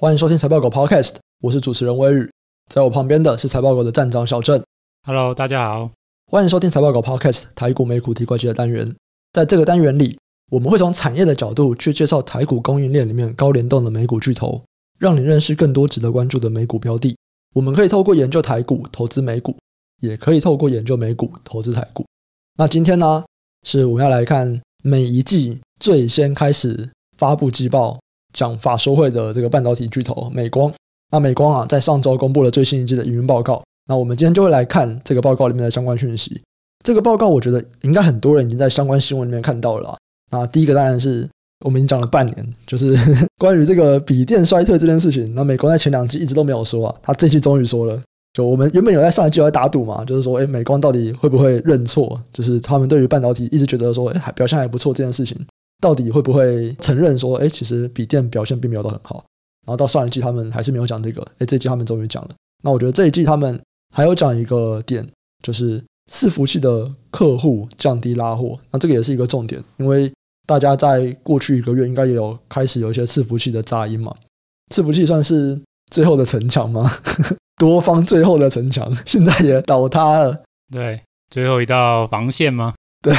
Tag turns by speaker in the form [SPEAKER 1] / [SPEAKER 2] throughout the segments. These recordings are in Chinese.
[SPEAKER 1] 欢迎收听财报狗 Podcast，我是主持人威宇，在我旁边的是财报狗的站长小郑。
[SPEAKER 2] Hello，大家好，
[SPEAKER 1] 欢迎收听财报狗 Podcast 台股美股提款机的单元。在这个单元里，我们会从产业的角度去介绍台股供应链里面高联动的美股巨头，让你认识更多值得关注的美股标的。我们可以透过研究台股投资美股，也可以透过研究美股投资台股。那今天呢，是我们要来看每一季最先开始发布季报、讲法说会的这个半导体巨头美光。那美光啊，在上周公布了最新一季的营运报告。那我们今天就会来看这个报告里面的相关讯息。这个报告我觉得应该很多人已经在相关新闻里面看到了。那第一个当然是我们已经讲了半年，就是 关于这个笔电衰退这件事情。那美光在前两季一直都没有说啊，他这季终于说了。就我们原本有在上一季有在打赌嘛，就是说，哎，美光到底会不会认错？就是他们对于半导体一直觉得说，哎，还表现还不错这件事情，到底会不会承认说，哎，其实笔电表现并没有都很好。然后到上一季他们还是没有讲这个，哎，这一季他们终于讲了。那我觉得这一季他们还有讲一个点，就是伺服器的客户降低拉货，那这个也是一个重点，因为大家在过去一个月应该也有开始有一些伺服器的杂音嘛。伺服器算是最后的城墙吗？多方最后的城墙现在也倒塌了，
[SPEAKER 2] 对，最后一道防线吗？
[SPEAKER 1] 对，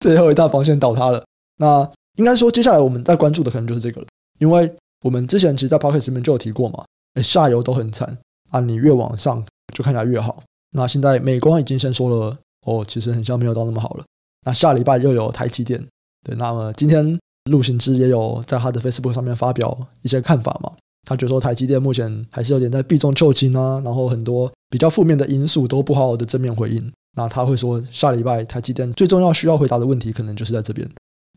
[SPEAKER 1] 最后一道防线倒塌了。那应该说，接下来我们在关注的可能就是这个了，因为我们之前其实，在 Podcast 里面就有提过嘛，诶，下游都很惨啊，你越往上就看起来越好。那现在美光已经先说了，哦，其实很像没有到那么好了。那下礼拜又有台积电，对，那么今天陆行之也有在他的 Facebook 上面发表一些看法嘛。他觉得说台积电目前还是有点在避重就轻啊，然后很多比较负面的因素都不好好的正面回应。那他会说下礼拜台积电最重要需要回答的问题可能就是在这边。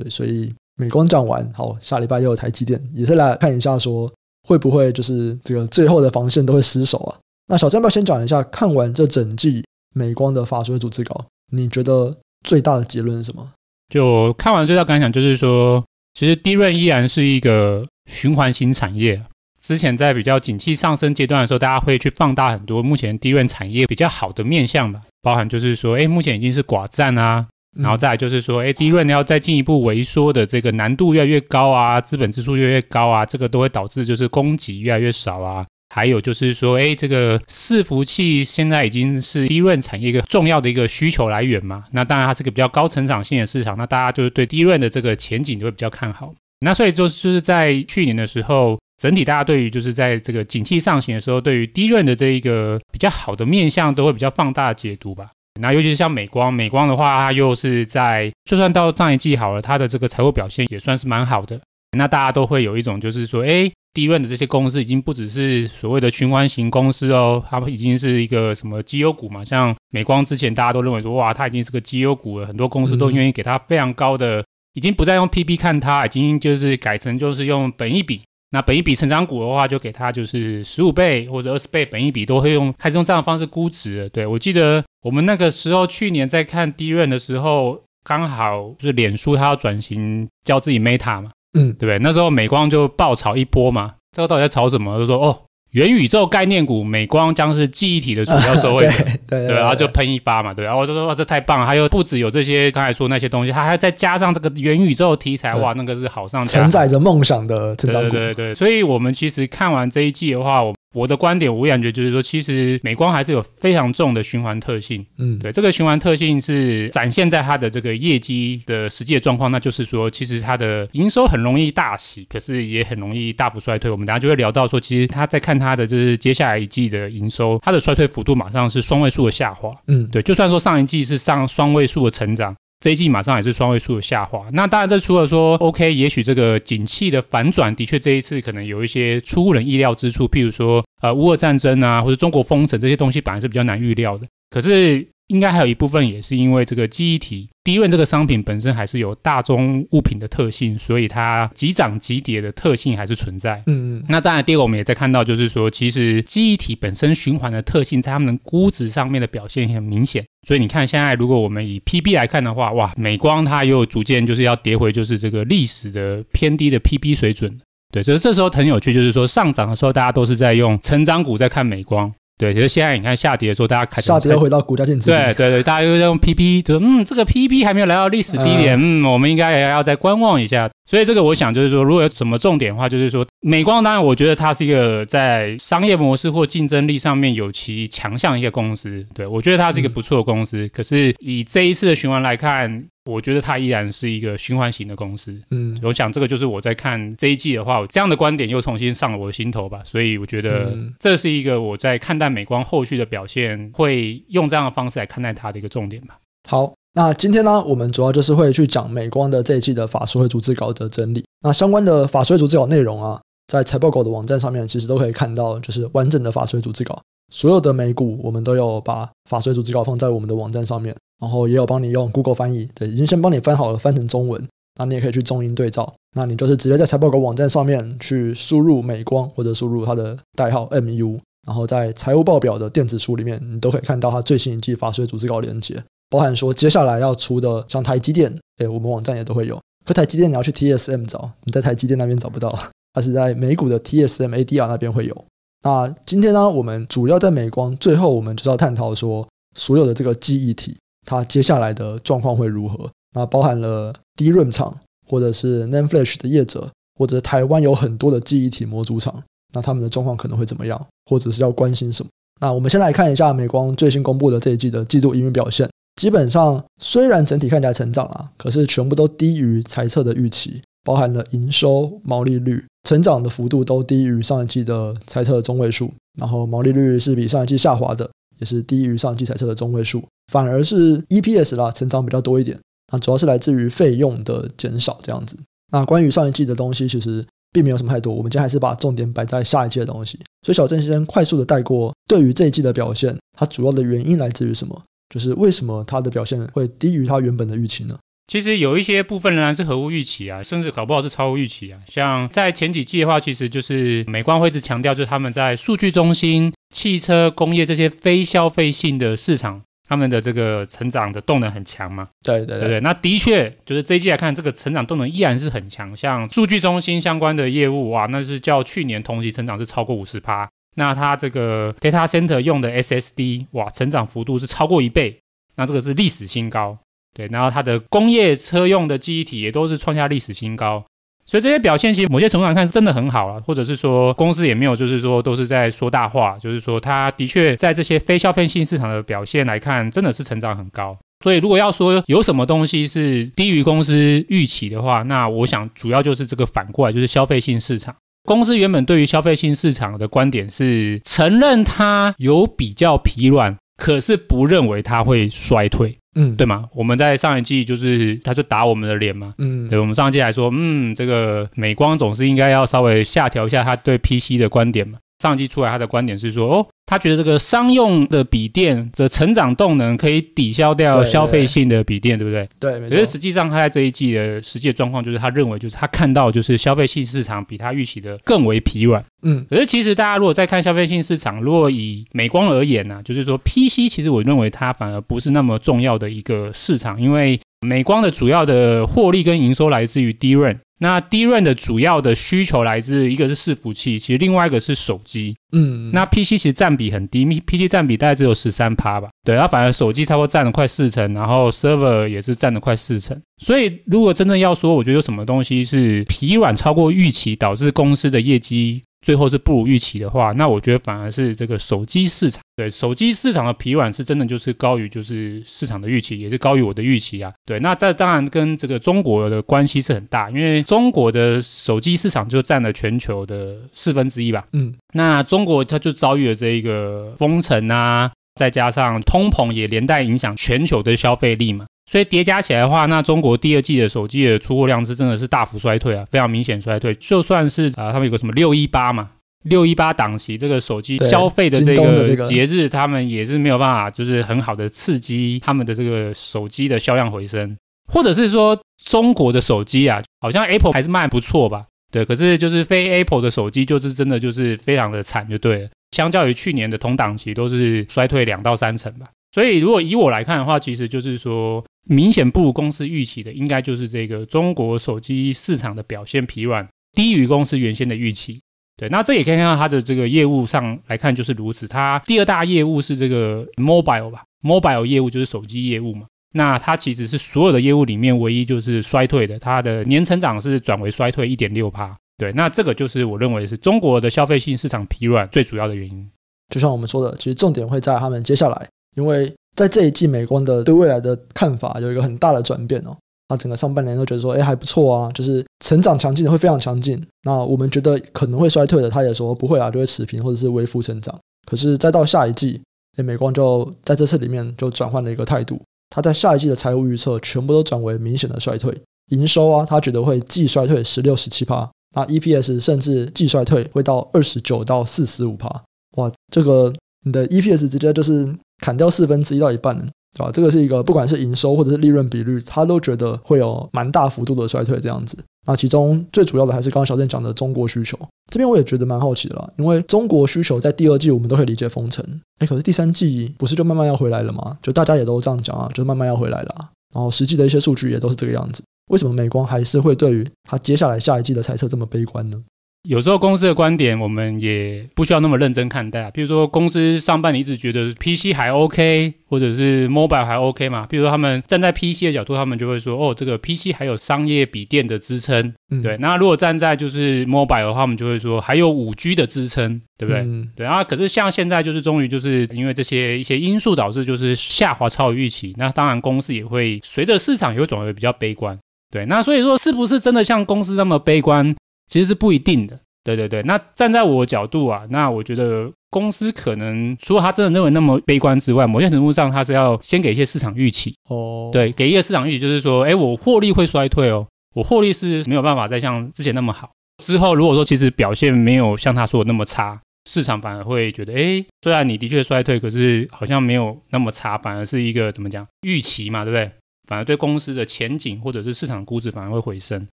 [SPEAKER 1] 对，所以美光讲完，好，下礼拜又有台积电，也是来看一下说会不会就是这个最后的防线都会失守啊？那小郑要不要先讲一下，看完这整季美光的法说组织稿，你觉得最大的结论是什么？
[SPEAKER 2] 就看完最大感想就是说，其实低润依然是一个循环型产业。之前在比较景气上升阶段的时候，大家会去放大很多目前低润产业比较好的面向吧，包含就是说，哎，目前已经是寡占啊，然后再来就是说，哎，DRAM 要再进一步萎缩的这个难度越来越高啊，资本支出越来越高啊，这个都会导致就是供给越来越少啊。还有就是说，哎，这个伺服器现在已经是 DRAM 产业一个重要的一个需求来源嘛，那当然它是个比较高成长性的市场，那大家就是对 DRAM 的这个前景就会比较看好。那所以就就是在去年的时候。整体大家对于就是在这个景气上行的时候，对于 DRAM 的这一个比较好的面向，都会比较放大解读吧。那尤其是像美光，美光的话，它又是在就算到上一季好了，它的这个财务表现也算是蛮好的。那大家都会有一种就是说，哎，DRAM 的这些公司已经不只是所谓的循环型公司哦，它们已经是一个什么绩优股嘛。像美光之前大家都认为说，哇，它已经是个绩优股了，很多公司都愿意给它非常高的，已经不再用 PB 看它，已经就是改成就是用本益比。那本一笔成长股的话，就给它就是十五倍或者二十倍本一笔，都会用开始用这样的方式估值。对，我记得我们那个时候去年在看 DRAM 的时候，刚好就是脸书它要转型叫自己 Meta 嘛，嗯，对不对？那时候美光就爆炒一波嘛，这个到底在炒什么？就说哦。元宇宙概念股，美光将是记忆体的主要受惠者，对，对，对，然后就喷一发嘛，对，然后我就说哇，这太棒了，还有不止有这些刚才说那些东西，它还再加上这个元宇宙题材，哇，那个是好上加，
[SPEAKER 1] 承载着梦想的成长股，
[SPEAKER 2] 对对对，所以我们其实看完这一季的话，我。我的观点，我感觉就是说，其实美光还是有非常重的循环特性。嗯，对，这个循环特性是展现在它的这个业绩的实际的状况，那就是说，其实它的营收很容易大喜，可是也很容易大幅衰退。我们等下就会聊到说，其实他在看它的就是接下来一季的营收，它的衰退幅度马上是双位数的下滑。嗯，对，就算说上一季是上双位数的成长。这一季马上也是双位数的下滑，那当然这除了说 OK，也许这个景气的反转的确这一次可能有一些出乎人意料之处，譬如说呃乌俄战争啊，或者中国封城这些东西本来是比较难预料的，可是。应该还有一部分也是因为这个记忆体，DRAM 这个商品本身还是有大宗物品的特性，所以它急涨急跌的特性还是存在。嗯嗯。那当然，第二个我们也在看到，就是说，其实记忆体本身循环的特性，在他们的估值上面的表现很明显。所以你看，现在如果我们以 PB 来看的话，哇，美光它又逐渐就是要跌回就是这个历史的偏低的 PB 水准。对，所以这时候很有趣，就是说上涨的时候大家都是在用成长股在看美光。对，其实现在你看下跌的时候，大家开始
[SPEAKER 1] 下跌回到股价净值。
[SPEAKER 2] 对对对，大家又在用 PP，就说嗯，这个 PP 还没有来到历史低点，嗯，嗯，我们应该也要再观望一下。所以这个我想就是说，如果有什么重点的话，就是说美光当然我觉得它是一个在商业模式或竞争力上面有其强项一个公司。对，我觉得它是一个不错的公司。嗯、可是以这一次的循环来看，我觉得它依然是一个循环型的公司。嗯，我想这个就是我在看这一季的话，这样的观点又重新上了我的心头吧。所以我觉得这是一个我在看待美光后续的表现，会用这样的方式来看待它的一个重点吧。
[SPEAKER 1] 好。那今天呢，我们主要就是会去讲美光的这一季的法说会逐字稿的整理。那相关的法说会逐字稿内容啊，在财报狗的网站上面其实都可以看到，就是完整的法说会逐字稿。所有的美股我们都有把法税组织稿放在我们的网站上面，然后也有帮你用 Google 翻译，对，已经先帮你翻好了，翻成中文。那你也可以去中英对照。那你就是直接在财报狗网站上面去输入美光或者输入它的代号 MU，然后在财务报表的电子书里面，你都可以看到它最新一季法税组织稿连接。包含说接下来要出的像台积电，哎，我们网站也都会有。可台积电你要去 TSM 找，你在台积电那边找不到，它是在美股的 TSM ADR 那边会有。那今天呢，我们主要在美光，最后我们就是要探讨说，所有的这个记忆体，它接下来的状况会如何？那包含了 DRAM 厂，或者是 NAND Flash 的业者，或者台湾有很多的记忆体模组厂，那他们的状况可能会怎么样？或者是要关心什么？那我们先来看一下美光最新公布的这一季的季度营运表现。基本上，虽然整体看起来成长了，可是全部都低于猜测的预期，包含了营收、毛利率成长的幅度都低于上一季的猜测中位数，然后毛利率是比上一季下滑的，也是低于上一季猜测的中位数，反而是 EPS 啦成长比较多一点，那主要是来自于费用的减少这样子。那关于上一季的东西，其实并没有什么太多，我们今天还是把重点摆在下一季的东西。所以小郑先快速的带过，对于这一季的表现，它主要的原因来自于什么？就是为什么它的表现会低于它原本的预期呢？
[SPEAKER 2] 其实有一些部分仍然是合乎预期啊，甚至搞不好是超乎预期啊。像在前几季的话，其实就是美光会一直强调，就是他们在数据中心、汽车、工业这些非消费性的市场，他们的这个成长的动能很强嘛。
[SPEAKER 1] 对对对，对对，
[SPEAKER 2] 那的确就是这一季来看，这个成长动能依然是很强。像数据中心相关的业务，哇，那是较去年同期成长是超过五十趴。那它这个 data center 用的 SSD，哇，成长幅度是超过一倍，那这个是历史新高，对。然后它的工业车用的记忆体也都是创下历史新高，所以这些表现其实某些程度上看是真的很好了，或者是说公司也没有就是说都是在说大话，就是说它的确在这些非消费性市场的表现来看，真的是成长很高。所以如果要说有什么东西是低于公司预期的话，那我想主要就是这个反过来就是消费性市场。公司原本对于消费性市场的观点是承认它有比较疲软，可是不认为它会衰退，嗯，对吗？我们在上一季就是他就打我们的脸嘛，嗯，对，我们上一季还说，嗯，这个美光总是应该要稍微下调一下他对 PC 的观点嘛。上季出来，他的观点是说，哦，他觉得这个商用的笔电的成长动能可以抵消掉消费性的笔电，对，不对？
[SPEAKER 1] 对，没错。
[SPEAKER 2] 可是实际上，他在这一季的实际状况就是，他认为就是他看到就是消费性市场比他预期的更为疲软。嗯，可是其实大家如果再看消费性市场，如果以美光而言呢、啊，就是说 PC，其实我认为它反而不是那么重要的一个市场，因为美光的主要的获利跟营收来自于 DRAM。那 DRAM 的主要的需求来自一个是伺服器，其实另外一个是手机。嗯，那 PC 其实占比很低，PC 占比大概只有十三趴吧。对，它反而手机差不多占了快四成，然后 Server 也是占了快四成。所以如果真正要说，我觉得有什么东西是疲软超过预期，导致公司的业绩。最后是不如预期的话，那我觉得反而是这个手机市场，对手机市场的疲软是真的就是高于就是市场的预期，也是高于我的预期啊。对，那这当然跟这个中国的关系是很大，因为中国的手机市场就占了全球的四分之一吧。嗯，那中国它就遭遇了这一个封城啊，再加上通膨也连带影响全球的消费力嘛。所以叠加起来的话，那中国第二季的手机的出货量是真的是大幅衰退啊，非常明显衰退。就算是啊，他们有个什么六一八嘛，六一八档期这个手机消费的这个节日，他们也是没有办法，就是很好的刺激他们的这个手机的销量回升，或者是说中国的手机啊，好像 Apple 还是卖不错吧？对，可是就是非 Apple 的手机就是真的就是非常的惨，就对了。相较于去年的同档期，都是衰退两到三成吧。所以如果以我来看的话，其实就是说。明显不如公司预期的，应该就是这个中国手机市场的表现疲软，低于公司原先的预期。对，那这也可以看到它的这个业务上来看就是如此。它第二大业务是这个 mobile 吧，mobile 业务就是手机业务嘛。那它其实是所有的业务里面唯一就是衰退的，它的年成长是转为衰退一点六趴。对，那这个就是我认为是中国的消费性市场疲软最主要的原因。
[SPEAKER 1] 就像我们说的，其实重点会在他们接下来，因为在这一季美光的对未来的看法有一个很大的转变哦。那整个上半年都觉得说，哎，还不错啊，就是成长强劲的会非常强劲。那我们觉得可能会衰退的，他也说不会啊，就会持平或者是微幅成长。可是再到下一季，哎，美光就在这次里面就转换了一个态度，他在下一季的财务预测全部都转为明显的衰退。营收啊，他觉得会季衰退十六十七趴，那 EPS 甚至季衰退会到二十九到四十五趴。哇，这个你的 EPS 直接就是砍掉四分之一到一半了。对吧？这个是一个，不管是营收或者是利润比率，他都觉得会有蛮大幅度的衰退这样子。那其中最主要的还是刚刚小郑讲的中国需求，这边我也觉得蛮好奇的啦。因为中国需求在第二季我们都可以理解封城，哎，可是第三季不是就慢慢要回来了吗？就大家也都这样讲啊，就慢慢要回来了啊。然后实际的一些数据也都是这个样子。为什么美光还是会对于它接下来下一季的猜测这么悲观呢？
[SPEAKER 2] 有时候公司的观点，我们也不需要那么认真看待啊。比如说，公司上半年一直觉得 PC 还 OK，或者是 Mobile 还 OK 嘛。比如说，他们站在 PC 的角度，他们就会说：“哦，这个 PC 还有商业笔电的支撑。”嗯，对。那如果站在就是 Mobile 的话，我们就会说还有五 G 的支撑，对不对？嗯，对啊。可是像现在就是终于就是因为这些一些因素导致就是下滑超于预期，那当然公司也会随着市场也会转为比较悲观。对，那所以说是不是真的像公司那么悲观？其实是不一定的，对对对。那站在我角度啊，那我觉得公司可能除了他真的认为那么悲观之外，某些程度上他是要先给一些市场预期哦。对，给一个市场预期，就是说，哎，我获利会衰退哦，我获利是没有办法再像之前那么好。之后如果说其实表现没有像他说的那么差，市场反而会觉得，哎，虽然你的确衰退，可是好像没有那么差，反而是一个怎么讲预期嘛，对不对？反而对公司的前景或者是市场估值反而会回升。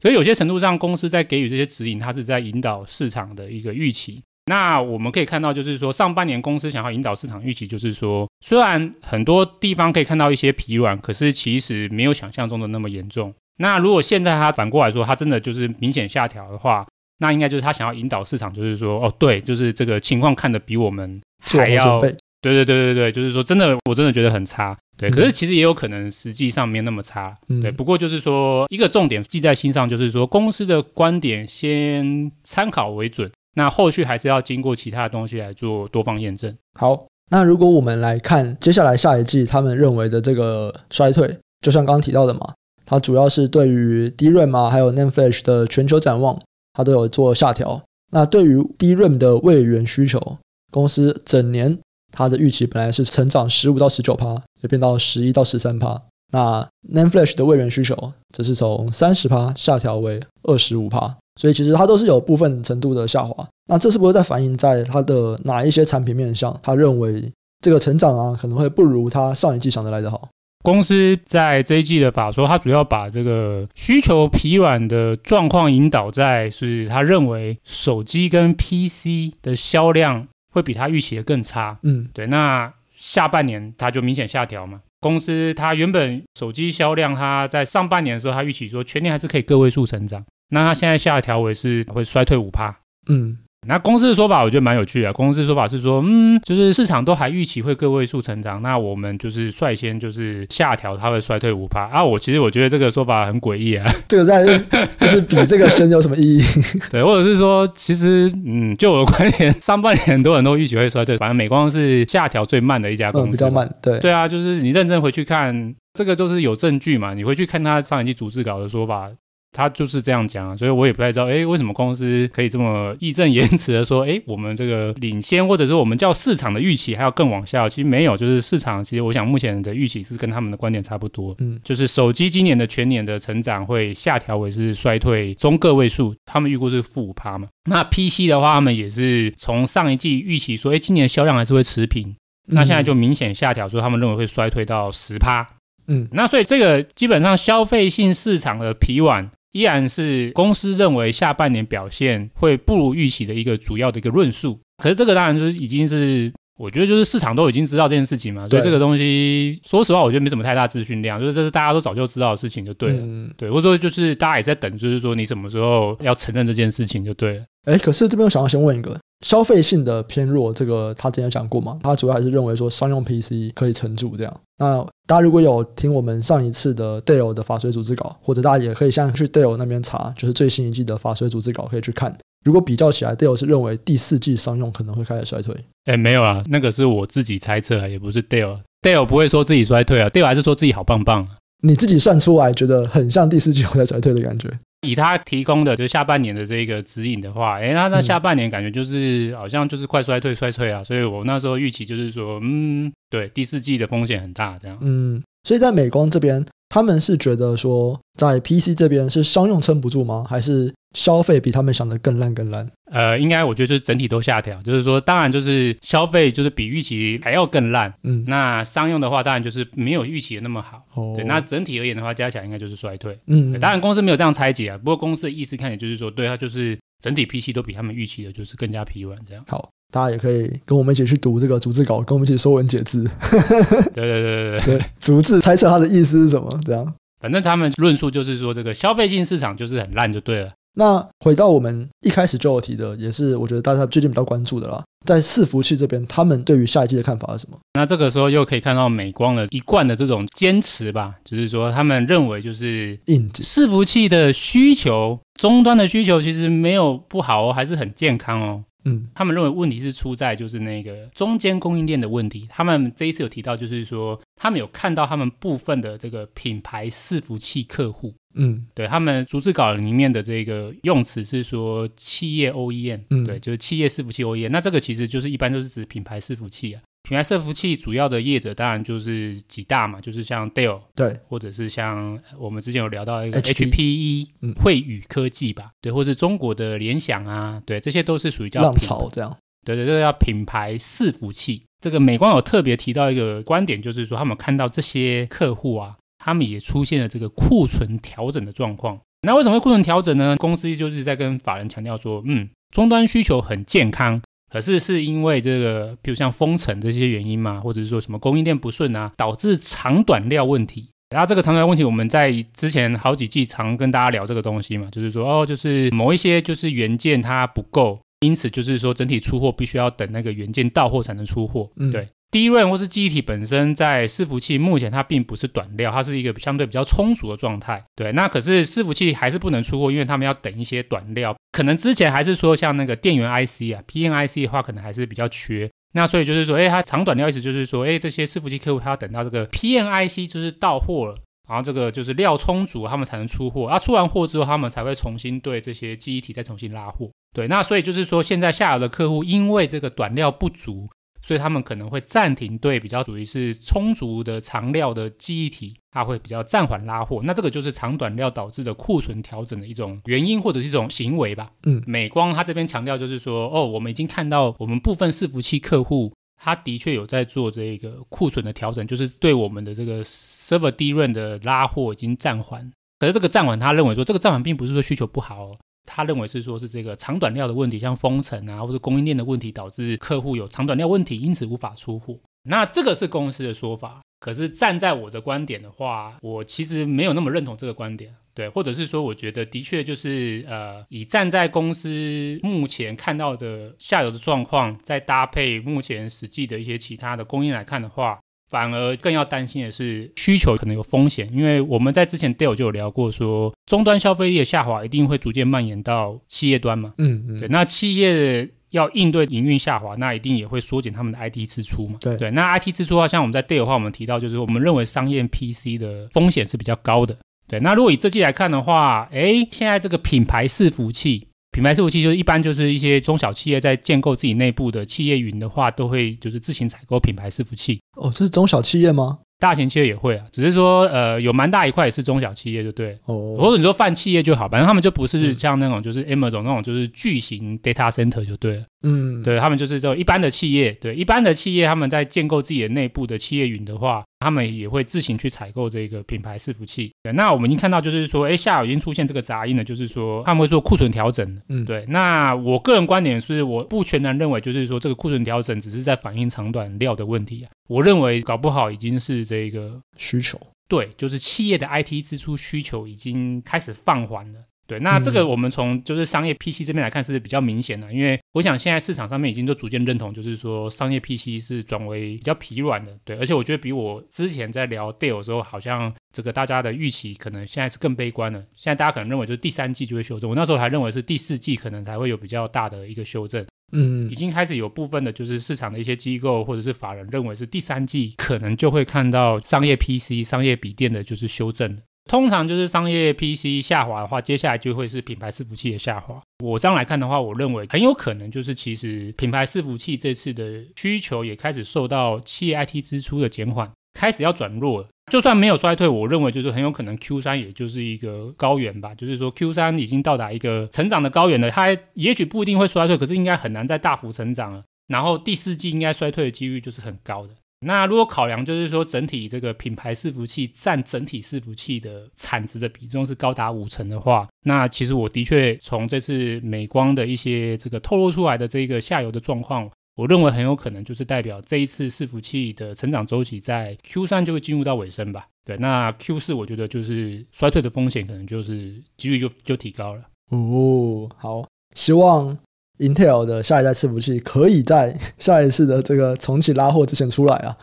[SPEAKER 2] 所以有些程度上，公司在给予这些指引，它是在引导市场的一个预期。那我们可以看到，就是说上半年公司想要引导市场预期，就是说虽然很多地方可以看到一些疲软，可是其实没有想象中的那么严重。那如果现在它反过来说，它真的就是明显下调的话，那应该就是他想要引导市场，就是说哦，对，就是这个情况看得比我们还要。对对对对对，就是说真的，我真的觉得很差。对，可是其实也有可能实际上没那么差。嗯、对，不过就是说一个重点记在心上，就是说公司的观点先参考为准，那后续还是要经过其他的东西来做多方验证。
[SPEAKER 1] 好，那如果我们来看接下来下一季他们认为的这个衰退，就像刚刚提到的嘛，它主要是对于 DRAM 嘛，还有 NAND Flash 的全球展望，它都有做下调。那对于 DRAM 的位元需求，公司整年。它的预期本来是成长十五到十九趴，也变到十一到十三趴。那 NAND Flash 的位元需求则是从三十趴下调为二十五趴，所以其实它都是有部分程度的下滑。那这是不是在反映在它的哪一些产品面上？他认为这个成长啊可能会不如他上一季想的来得好。
[SPEAKER 2] 公司在这一季的法说，他主要把这个需求疲软的状况引导在是他认为手机跟 PC 的销量。会比他预期的更差，嗯，对。那下半年他就明显下调嘛。公司它原本手机销量，它在上半年的时候，它预期说全年还是可以个位数成长。那它现在下调为是会衰退五趴，嗯。那公司的说法我觉得蛮有趣的。公司的说法是说，嗯，就是市场都还预期会个位数成长，那我们就是率先就是下调它会衰退五趴啊。我其实我觉得这个说法很诡异啊。
[SPEAKER 1] 这个在 就是比这个深有什么意义？
[SPEAKER 2] 对，或者是说，其实嗯，就我的观点，上半年很多人都预期会衰退，反正美光是下调最慢的一家公司，嗯，比较慢。对对啊，就是你认真回去看，这个就是有证据嘛。你回去看他上一季逐字稿的说法。他就是这样讲啊，所以我也不太知道，哎，为什么公司可以这么义正言辞的说，哎，我们这个领先，或者是我们叫市场的预期还要更往下？其实没有，就是市场，其实我想目前的预期是跟他们的观点差不多，嗯，就是手机今年的全年的成长会下调为是衰退中个位数，他们预估是负五趴嘛。那 PC 的话，他们也是从上一季预期说，哎，今年销量还是会持平，那现在就明显下调，说他们认为会衰退到十趴，嗯，那所以这个基本上消费性市场的疲软。依然是公司认为下半年表现会不如预期的一个主要的一个论述。可是这个当然就是已经是我觉得就是市场都已经知道这件事情嘛，所以这个东西，说实话，我觉得没什么太大资讯量，就是这是大家都早就知道的事情就对了，嗯、对，或者说就是大家也在等，就是说你什么时候要承认这件事情就对了。
[SPEAKER 1] 哎，可是这边我想要先问一个，消费性的偏弱，这个他之前讲过嘛？他主要还是认为说商用 PC 可以撑住这样。那大家如果有听我们上一次的 Dale 的法税组织稿，或者大家也可以像去 Dale 那边查，就是最新一季的法税组织稿可以去看。如果比较起来，Dale 是认为第四季商用可能会开始衰退。
[SPEAKER 2] 哎，没有啊，那个是我自己猜测啊，也不是 Dell。Dell 不会说自己衰退啊，Dale 还是说自己好棒棒。
[SPEAKER 1] 你自己算出来，觉得很像第四季会在衰退的感觉。
[SPEAKER 2] 以他提供的就下半年的这个指引的话，哎，那那下半年感觉就是、嗯、好像就是快衰退衰退啊，所以我那时候预期就是说，嗯，对，第四季的风险很大这样。
[SPEAKER 1] 嗯，所以在美光这边，他们是觉得说在 PC 这边是商用撑不住吗？还是？消费比他们想的更烂更烂，
[SPEAKER 2] 呃，应该我觉得就是整体都下调，就是说，当然就是消费就是比预期还要更烂，嗯，那商用的话，当然就是没有预期的那么好，哦，对，那整体而言的话，加起来应该就是衰退，嗯，当然公司没有这样拆解啊，不过公司的意思看起来就是说，对，它就是整体 PC 都比他们预期的就是更加疲软这样。
[SPEAKER 1] 好，大家也可以跟我们一起去读这个逐字稿，跟我们一起说文解字，
[SPEAKER 2] 对对对对对，
[SPEAKER 1] 对，逐字猜测它的意思是什么，这样，
[SPEAKER 2] 反正他们论述就是说，这个消费性市场就是很烂就对了。
[SPEAKER 1] 那回到我们一开始就有提的，也是我觉得大家最近比较关注的啦，在伺服器这边，他们对于下一季的看法是什么？
[SPEAKER 2] 那这个时候又可以看到美光的一贯的这种坚持吧，就是说他们认为就是
[SPEAKER 1] 硬件
[SPEAKER 2] 伺服器的需求，终端的需求其实没有不好哦，还是很健康哦。嗯，他们认为问题是出在就是那个中间供应链的问题。他们这一次有提到，就是说他们有看到他们部分的这个品牌伺服器客户，嗯，对他们逐字稿里面的这个用词是说企业 OEM，嗯，对，就是企业伺服器 OEM。那这个其实就是一般都是指品牌伺服器啊。品牌伺服器主要的业者当然就是几大嘛，就是像 Dell
[SPEAKER 1] 对，
[SPEAKER 2] 或者是像我们之前有聊到一个 HPE 惠宇科技吧，对，或是中国的联想啊，对，这些都是属于叫
[SPEAKER 1] 浪潮这样。
[SPEAKER 2] 对对，这个叫品牌伺服器。这个美光有特别提到一个观点，就是说他们看到这些客户啊，他们也出现了这个库存调整的状况。那为什么会库存调整呢？公司就是在跟法人强调说，嗯，终端需求很健康。可是是因为这个，比如像封城这些原因嘛，或者是说什么供应链不顺啊，导致长短料问题。然后这个长短料问题，我们在之前好几季常跟大家聊这个东西嘛，就是说哦，就是某一些就是元件它不够，因此就是说整体出货必须要等那个元件到货才能出货，嗯，对。DRAM 或是记忆体本身在伺服器目前它并不是短料，它是一个相对比较充足的状态。对，那可是伺服器还是不能出货，因为他们要等一些短料。可能之前还是说像那个电源 IC 啊，PN IC 的话可能还是比较缺。那所以就是说，哎，它长短料意思就是说，哎，这些伺服器客户他要等到这个 PN IC 就是到货了，然后这个就是料充足，他们才能出货。啊，出完货之后，他们才会重新对这些记忆体再重新拉货。对，那所以就是说，现在下游的客户因为这个短料不足。所以他们可能会暂停对比较属于是充足的长料的记忆体，它会比较暂缓拉货。那这个就是长短料导致的库存调整的一种原因或者是一种行为吧。嗯，美光它这边强调就是说，哦，我们已经看到我们部分伺服器客户，他的确有在做这个库存的调整，就是对我们的这个 server DRAM 的拉货已经暂缓。可是这个暂缓，他认为说这个暂缓并不是说需求不好哦。他认为是说，是这个长短料的问题，像封城啊，或者供应链的问题，导致客户有长短料问题，因此无法出货。那这个是公司的说法。可是站在我的观点的话，我其实没有那么认同这个观点。对，或者是说，我觉得的确就是呃，以站在公司目前看到的下游的状况，再搭配目前实际的一些其他的供应来看的话。反而更要担心的是需求可能有风险，因为我们在之前 Dell 就有聊过说，说终端消费力的下滑一定会逐渐蔓延到企业端嘛。嗯嗯，对，那企业要应对营运下滑，那一定也会缩减他们的 IT 支出嘛。对对，那 IT 支出的话，像我们在 Dell 的话，我们提到就是我们认为商业 PC 的风险是比较高的。对，那如果以这季来看的话，诶，现在这个品牌伺服器。品牌伺服器就是一般就是一些中小企业在建构自己内部的企业云的话，都会就是自行采购品牌伺服器。
[SPEAKER 1] 哦，这是中小企业吗？
[SPEAKER 2] 大型企业也会啊，只是说呃有蛮大一块也是中小企业，就对。哦。或者你说泛企业就好，反正他们就不是像那种就是 Amazon 那种就是巨型 data center 就对了。
[SPEAKER 1] 嗯，
[SPEAKER 2] 对他们就是这种一般的企业，对一般的企业，他们在建构自己的内部的企业云的话，他们也会自行去采购这个品牌伺服器。对，那我们已经看到，就是说，哎，下游已经出现这个杂音了，就是说他们会做库存调整。嗯，对。那我个人观点是，我不全然认为，就是说这个库存调整只是在反映长短料的问题啊。我认为搞不好已经是这个
[SPEAKER 1] 需求。
[SPEAKER 2] 对，就是企业的 IT 支出需求已经开始放缓了。对，那这个我们从就是商业 PC 这边来看是比较明显的，因为我想现在市场上面已经都逐渐认同，就是说商业 PC 是转为比较疲软的。对，而且我觉得比我之前在聊 Dell 的时候，好像这个大家的预期可能现在是更悲观了。现在大家可能认为就是第三季就会修正，我那时候还认为是第四季可能才会有比较大的一个修正。嗯，已经开始有部分的就是市场的一些机构或者是法人认为是第三季可能就会看到商业 PC、商业笔电的就是修正。通常就是商业 PC 下滑的话，接下来就会是品牌伺服器的下滑。我这样来看的话，我认为很有可能就是其实品牌伺服器这次的需求也开始受到企业 IT 支出的减缓，开始要转弱了。就算没有衰退，我认为就是很有可能 Q 三也就是一个高原吧，就是说 Q 三已经到达一个成长的高原了，它也许不一定会衰退，可是应该很难再大幅成长了。然后第四季应该衰退的几率就是很高的。那如果考量就是说整体这个品牌伺服器占整体伺服器的产值的比重是高达五成的话，那其实我的确从这次美光的一些这个透露出来的这个下游的状况，我认为很有可能就是代表这一次伺服器的成长周期在 Q 三就会进入到尾声吧。对，那 Q 四我觉得就是衰退的风险可能就是几率就就提高了。
[SPEAKER 1] 哦，好，希望。Intel 的下一代伺服器可以在下一次的这个重启拉货之前出来啊！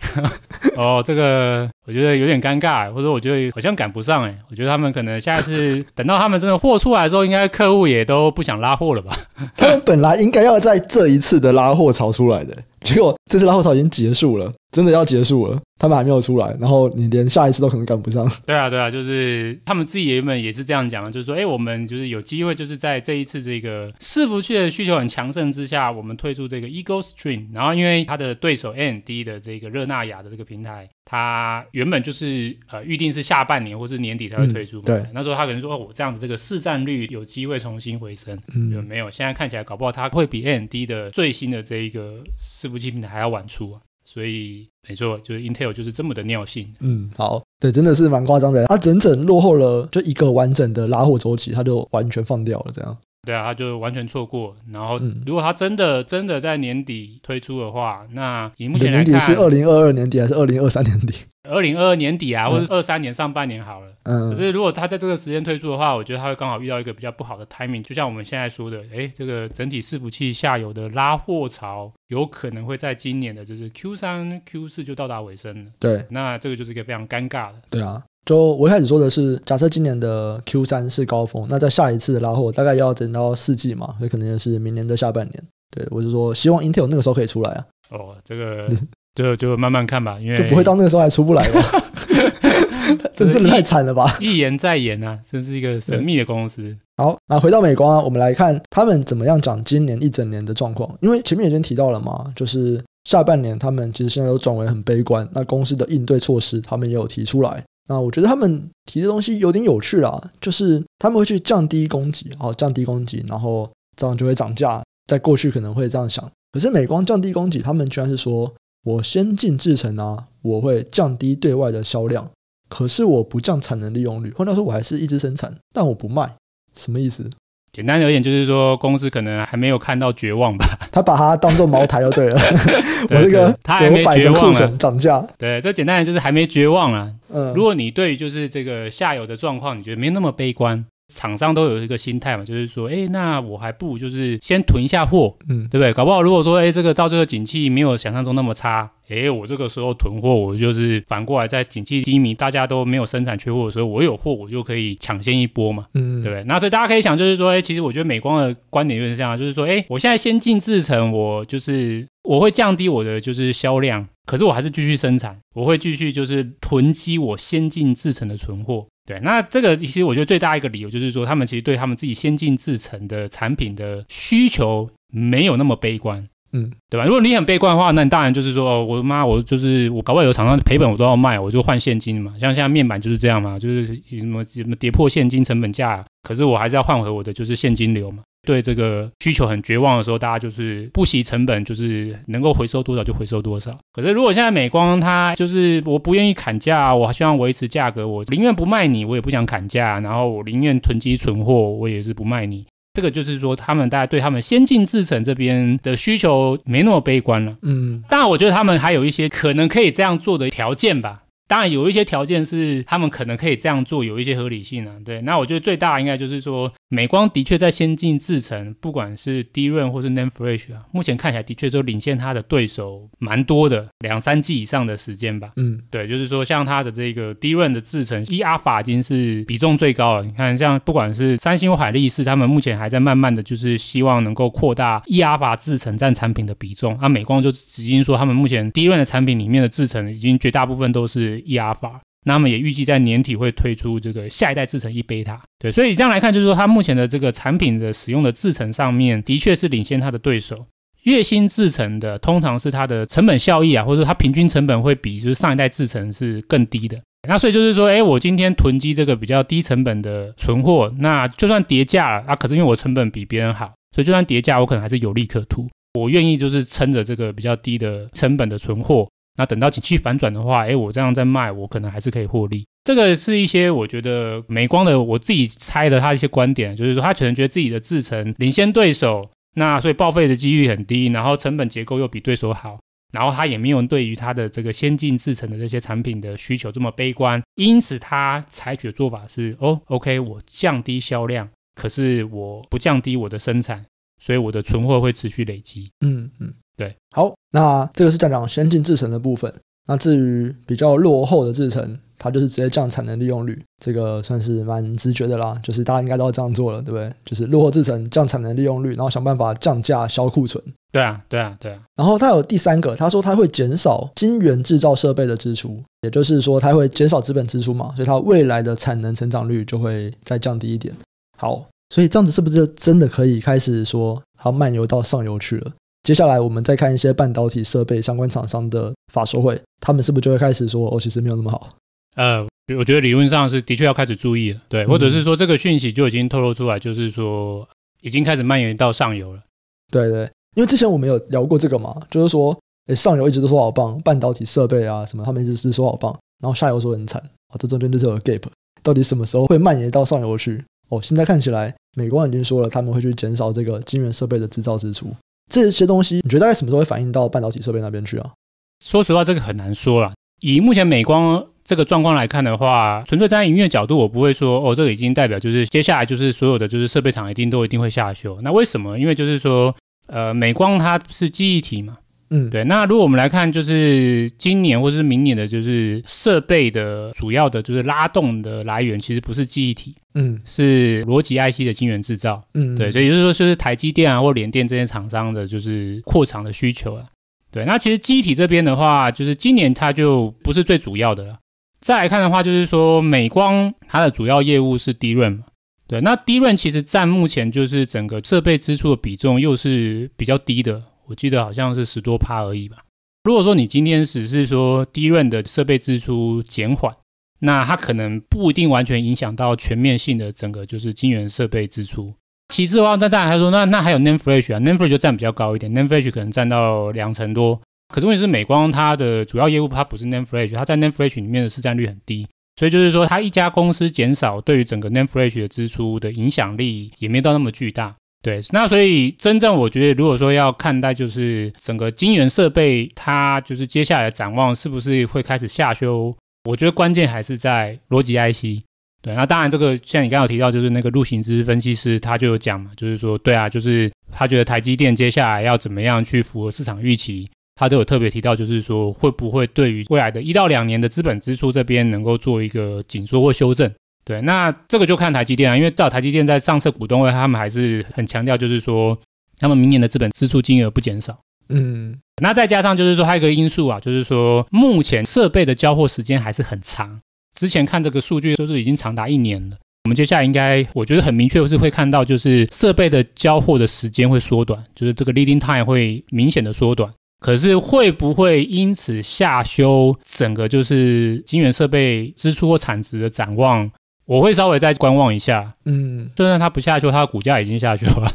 [SPEAKER 2] 哦，这个我觉得有点尴尬，或者我觉得好像赶不上哎。我觉得他们可能下一次等到他们真的货出来的时候，应该客户也都不想拉货了吧？
[SPEAKER 1] 他们本来应该要在这一次的拉货潮出来的，结果这次拉货潮已经结束了，真的要结束了。他们还没有出来，然后你连下一次都可能赶不上。
[SPEAKER 2] 对啊，对啊，就是他们自己原本也是这样讲的，就是说，哎，我们就是有机会，就是在这一次这个伺服器的需求很强盛之下，我们推出这个 Eagle Stream，然后因为它的对手 AMD 的这个热那亚的这个平台，它原本就是呃预定是下半年或是年底才会推出嘛。
[SPEAKER 1] 嗯、对，
[SPEAKER 2] 那时候他可能说，哦，我这样子这个市占率有机会重新回升。嗯，没有，现在看起来搞不好它会比 AMD 的最新的这一个伺服器平台还要晚出啊。所以没错，就是 Intel 就是这么的尿性。
[SPEAKER 1] 嗯，好，对，真的是蛮夸张的。它整整落后了就一个完整的拉货周期，它就完全放掉了，这样。
[SPEAKER 2] 对啊，他就完全错过。然后，如果他真的真的在年底推出的话，那以目前来看，
[SPEAKER 1] 年底是二零二二年底还是二零二三年底？
[SPEAKER 2] 二零二二年底啊，或者二三年上半年好了。嗯。可是如果他在这个时间推出的话，我觉得他会刚好遇到一个比较不好的 timing。就像我们现在说的，哎，这个整体伺服器下游的拉货潮有可能会在今年的就是 Q 三、Q 四就到达尾声了。
[SPEAKER 1] 对。
[SPEAKER 2] 那这个就是一个非常尴尬的。
[SPEAKER 1] 对啊。就我一开始说的是，假设今年的 Q 三是高峰，那在下一次的拉货大概要等到四季嘛，所以可能也是明年的下半年。对，我就说希望 Intel 那个时候可以出来啊。
[SPEAKER 2] 哦，这个就就慢慢看吧，因为
[SPEAKER 1] 就不会到那个时候还出不来吧？这真的太惨了吧！
[SPEAKER 2] 一言再言啊，真是一个神秘的公司。
[SPEAKER 1] 好，那回到美光啊，我们来看他们怎么样讲今年一整年的状况。因为前面已经提到了嘛，就是下半年他们其实现在都转为很悲观，那公司的应对措施他们也有提出来。那我觉得他们提的东西有点有趣啦，就是他们会去降低供给，哦，降低供给，然后这样就会涨价。在过去可能会这样想，可是美光降低供给，他们居然是说，我先进制程啊，我会降低对外的销量，可是我不降产能利用率，换句话说，我还是一直生产，但我不卖，什么意思？
[SPEAKER 2] 简单而言，就是说公司可能还没有看到绝望吧。
[SPEAKER 1] 他把它当做茅台就对了。
[SPEAKER 2] 我这个他还没绝望了，
[SPEAKER 1] 涨价。
[SPEAKER 2] 对，这简单的就是还没绝望啊。嗯，如果你对于就是这个下游的状况，你觉得没那么悲观，厂商都有一个心态嘛，就是说，哎，那我还不如就是先囤一下货，嗯，对不对？搞不好如果说，哎，这个到最后景气没有想象中那么差。哎，我这个时候囤货，我就是反过来在景气低迷，大家都没有生产缺货的时候，我有货，我就可以抢先一波嘛，嗯，对不对？那所以大家可以想，就是说，哎，其实我觉得美光的观点有点像，就是说，哎，我现在先进制程，我就是我会降低我的就是销量，可是我还是继续生产，我会继续就是囤积我先进制成的存货。对，那这个其实我觉得最大一个理由就是说，他们其实对他们自己先进制成的产品的需求没有那么悲观。嗯，对吧？如果你很悲观的话，那你当然就是说，哦、我的妈，我就是我搞不好有厂商赔本，我都要卖，我就换现金嘛。像现在面板就是这样嘛，就是什么什么跌破现金成本价，可是我还是要换回我的就是现金流嘛。对这个需求很绝望的时候，大家就是不惜成本，就是能够回收多少就回收多少。可是如果现在美光它就是我不愿意砍价，我希望维持价格，我宁愿不卖你，我也不想砍价，然后我宁愿囤积存货，我也是不卖你。这个就是说，他们大家对他们先进制程这边的需求没那么悲观了。嗯，当然，我觉得他们还有一些可能可以这样做的条件吧。当然有一些条件是他们可能可以这样做，有一些合理性啊。对，那我觉得最大应该就是说，美光的确在先进制程，不管是 DRAM 或是 NAND Flash 啊，目前看起来的确都领先它的对手蛮多的，两三季以上的时间吧。嗯，对，就是说像它的这个 DRAM 的制程，E Alpha 已经是比重最高了。你看，像不管是三星或海力士，他们目前还在慢慢的就是希望能够扩大 E Alpha 制程占产品的比重。那、啊、美光就直接说，他们目前 DRAM 的产品里面的制程已经绝大部分都是 E Alpha，那么也预计在年底会推出这个下一代制程一贝塔。对，所以这样来看，就是说它目前的这个产品的使用的制程上面，的确是领先它的对手。月薪制程的，通常是它的成本效益啊，或者说它平均成本会比就是上一代制程是更低的。那所以就是说，哎，我今天囤积这个比较低成本的存货，那就算跌价啊，可是因为我成本比别人好，所以就算跌价，我可能还是有利可图。我愿意就是撑着这个比较低的成本的存货。那等到景气反转的话，哎，我这样再卖，我可能还是可以获利。这个是一些我觉得美光的我自己猜的他一些观点，就是说他可能觉得自己的制程领先对手，那所以报废的几率很低，然后成本结构又比对手好，然后他也没有对于他的这个先进制程的这些产品的需求这么悲观，因此他采取的做法是，哦，OK，我降低销量，可是我不降低我的生产，所以我的存货会持续累积。嗯嗯。对，好，那这个是讲讲先进制程的部分。那至于比较落后的制程，它就是直接降产能利用率，这个算是蛮直觉的啦。就是大家应该都要这样做了，对不对？就是落后制程降产能利用率，然后想办法降价销库存。对啊，对啊，对啊。然后它有第三个，他说他会减少晶圆制造设备的支出，也就是说它会减少资本支出嘛，所以它未来的产能成长率就会再降低一点。好，所以这样子是不是就真的可以开始说它漫游到上游去了？接下来我们再看一些半导体设备相关厂商的法说会，他们是不是就会开始说，哦，其实没有那么好？呃，我觉得理论上是的确要开始注意了，对，或者是说这个讯息就已经透露出来，就是说已经开始蔓延到上游了。对对，因为之前我们有聊过这个嘛，就是说，诶，上游一直都说好棒，半导体设备啊什么，他们一直是说好棒，然后下游说很惨，啊，这中间就是有 gap，到底什么时候会蔓延到上游去？哦，现在看起来美光已经说了，他们会去减少这个晶圆设备的制造支出。这些东西，你觉得大概什么时候会反映到半导体设备那边去啊？说实话，这个很难说啦。以目前美光这个状况来看的话，纯粹站在营运角度，我不会说哦，这个已经代表就是接下来就是所有的就是设备厂一定都一定会下修。那为什么？因为就是说，呃，美光它是记忆体嘛。嗯，对。那如果我们来看，就是今年或是明年的，就是设备的主要的，就是拉动的来源，其实不是记忆体，嗯，是逻辑 IC 的晶圆制造，嗯，对。所以也就是说，就是台积电啊或联电这些厂商的，就是扩厂的需求啊。对。那其实记忆体这边的话，就是今年它就不是最主要的了。再来看的话，就是说美光它的主要业务是 DRAM 嘛，对。那 DRAM 其实占目前就是整个设备支出的比重又是比较低的。我记得好像是十多趴而已吧。如果说你今天只是说低润的设备支出减缓，那它可能不一定完全影响到全面性的整个就是晶圆设备支出。其次的话，那当然还说那那还有 NAND Flash 啊，NAND Flash 就占比较高一点，NAND Flash 可能占到两成多。可是问题是美光它的主要业务它不是 NAND Flash，它在 NAND Flash 里面的市占率很低，所以就是说它一家公司减少对于整个 NAND Flash 的支出的影响力也没到那么巨大。对，那所以真正我觉得，如果说要看待就是整个晶圆设备，它就是接下来的展望是不是会开始下修？我觉得关键还是在逻辑 IC。对，那当然这个像你刚刚有提到，就是那个陆行之分析师他就有讲嘛，就是说对啊，就是他觉得台积电接下来要怎么样去符合市场预期，他都有特别提到，就是说会不会对于未来的一到两年的资本支出这边能够做一个紧缩或修正。对，那这个就看台积电啊，因为照台积电在上次股东会，他们还是很强调，就是说他们明年的资本支出金额不减少。嗯，那再加上就是说还有一个因素啊，就是说目前设备的交货时间还是很长，之前看这个数据都是已经长达一年了。我们接下来应该我觉得很明确是会看到，就是设备的交货的时间会缩短，就是这个 leading time 会明显的缩短。可是会不会因此下修整个就是晶圆设备支出或产值的展望？我会稍微再观望一下，嗯，就算它不下修，它的股价已经下去了，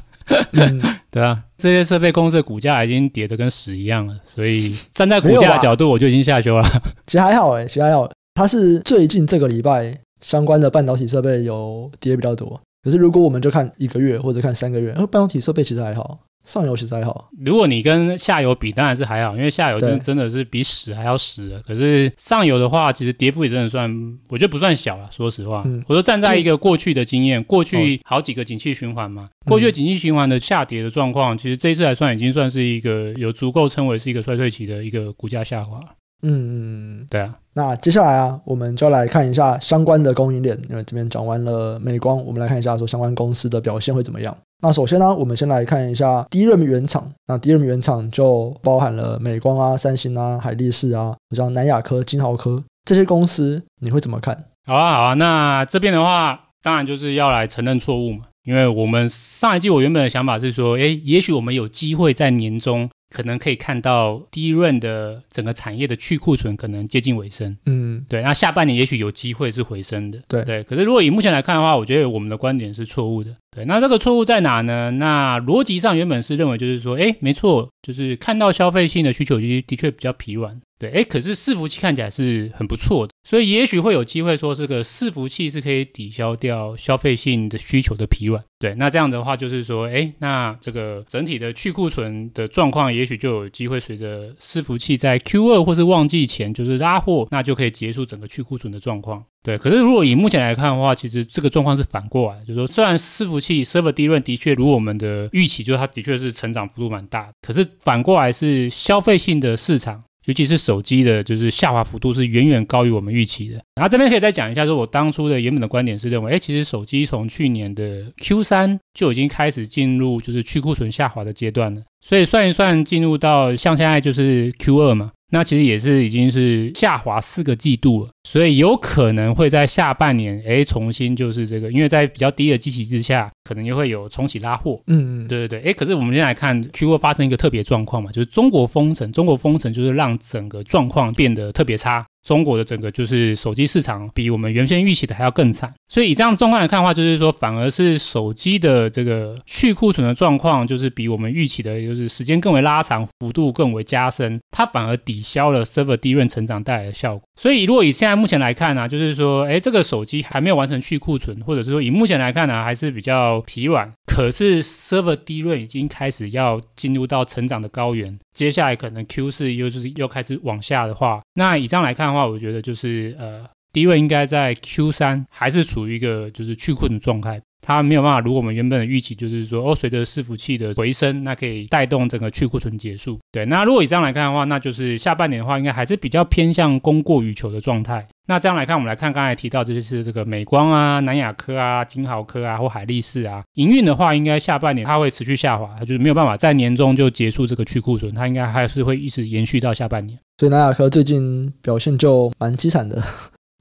[SPEAKER 1] 嗯，
[SPEAKER 2] 对啊，这些设备公司的股价已经跌得跟屎一样了，所以站在股价的角度，我就已经下修了。
[SPEAKER 1] 其实还好哎，其实还好，它是最近这个礼拜相关的半导体设备有跌比较多。可是如果我们就看一个月或者看三个月，呃，半导体设备其实还好。上游其实还好，
[SPEAKER 2] 如果你跟下游比，当然是还好，因为下游真的真的是比屎还要屎了。可是上游的话，其实跌幅也真的算，我觉得不算小了。说实话，嗯、我说站在一个过去的经验，过去好几个景气循环嘛，哦、过去的景气循环的下跌的状况，嗯、其实这一次来算已经算是一个有足够称为是一个衰退期的一个股价下滑。
[SPEAKER 1] 嗯嗯，
[SPEAKER 2] 对啊。
[SPEAKER 1] 那接下来啊，我们就来看一下相关的供应链，因为这边讲完了美光，我们来看一下说相关公司的表现会怎么样。那首先呢，我们先来看一下 DRAM 原厂。那 DRAM 原厂就包含了美光啊、三星啊、海力士啊，像南亚科、金豪科这些公司，你会怎么看？
[SPEAKER 2] 好啊，好啊。那这边的话，当然就是要来承认错误嘛，因为我们上一季我原本的想法是说，诶，也许我们有机会在年中。可能可以看到 DRAM 的整个产业的去库存可能接近尾声，
[SPEAKER 1] 嗯，
[SPEAKER 2] 对。那下半年也许有机会是回升的，
[SPEAKER 1] 对
[SPEAKER 2] 对。可是如果以目前来看的话，我觉得我们的观点是错误的，对。那这个错误在哪呢？那逻辑上原本是认为就是说，哎，没错，就是看到消费性的需求其实的确比较疲软。对，哎，可是伺服器看起来是很不错的，所以也许会有机会说这个伺服器是可以抵消掉消费性的需求的疲软。对，那这样的话就是说，哎，那这个整体的去库存的状况，也许就有机会随着伺服器在 Q 二或是旺季前就是拉货，那就可以结束整个去库存的状况。对，可是如果以目前来看的话，其实这个状况是反过来，就是说，虽然伺服器 Server DRAM 的确如我们的预期，就是它的确是成长幅度蛮大，可是反过来是消费性的市场。尤其是手机的，就是下滑幅度是远远高于我们预期的。然后这边可以再讲一下，说我当初的原本的观点是认为，哎，其实手机从去年的 Q 三就已经开始进入就是去库存下滑的阶段了。所以算一算，进入到像现在就是 Q 二嘛。那其实也是已经是下滑四个季度了，所以有可能会在下半年，哎，重新就是这个，因为在比较低的基期之下，可能又会有重启拉货。
[SPEAKER 1] 嗯嗯，
[SPEAKER 2] 对对对，哎，可是我们现在来看 Q 二发生一个特别状况嘛，就是中国封城，中国封城就是让整个状况变得特别差。中国的整个就是手机市场比我们原先预期的还要更惨，所以以这样状况来看的话，就是说反而是手机的这个去库存的状况，就是比我们预期的，就是时间更为拉长，幅度更为加深，它反而抵消了 Server DRAM 成长带来的效果。所以如果以现在目前来看呢、就是说，哎，这个手机还没有完成去库存，或者是说以目前来看呢、还是比较疲软。可是 Server 低润已经开始要进入到成长的高原，接下来可能 Q 四又就是又开始往下的话，那以上来看的。话我觉得就是呃低位应该在 Q 三还是处于一个就是去库存状态，它没有办法如我们原本的预期，就是说哦，随着伺服器的回升，那可以带动整个去库存结束。对，那如果以这样来看的话，那就是下半年的话，应该还是比较偏向供过于求的状态。那这样来看，我们来看刚才提到这些是这个美光啊、南亚科啊、金豪科啊或海力士啊，营运的话，应该下半年它会持续下滑，它就是没有办法在年中就结束这个去库存，它应该还是会一直延续到下半年。
[SPEAKER 1] 所以南亚科最近表现就蛮凄惨的，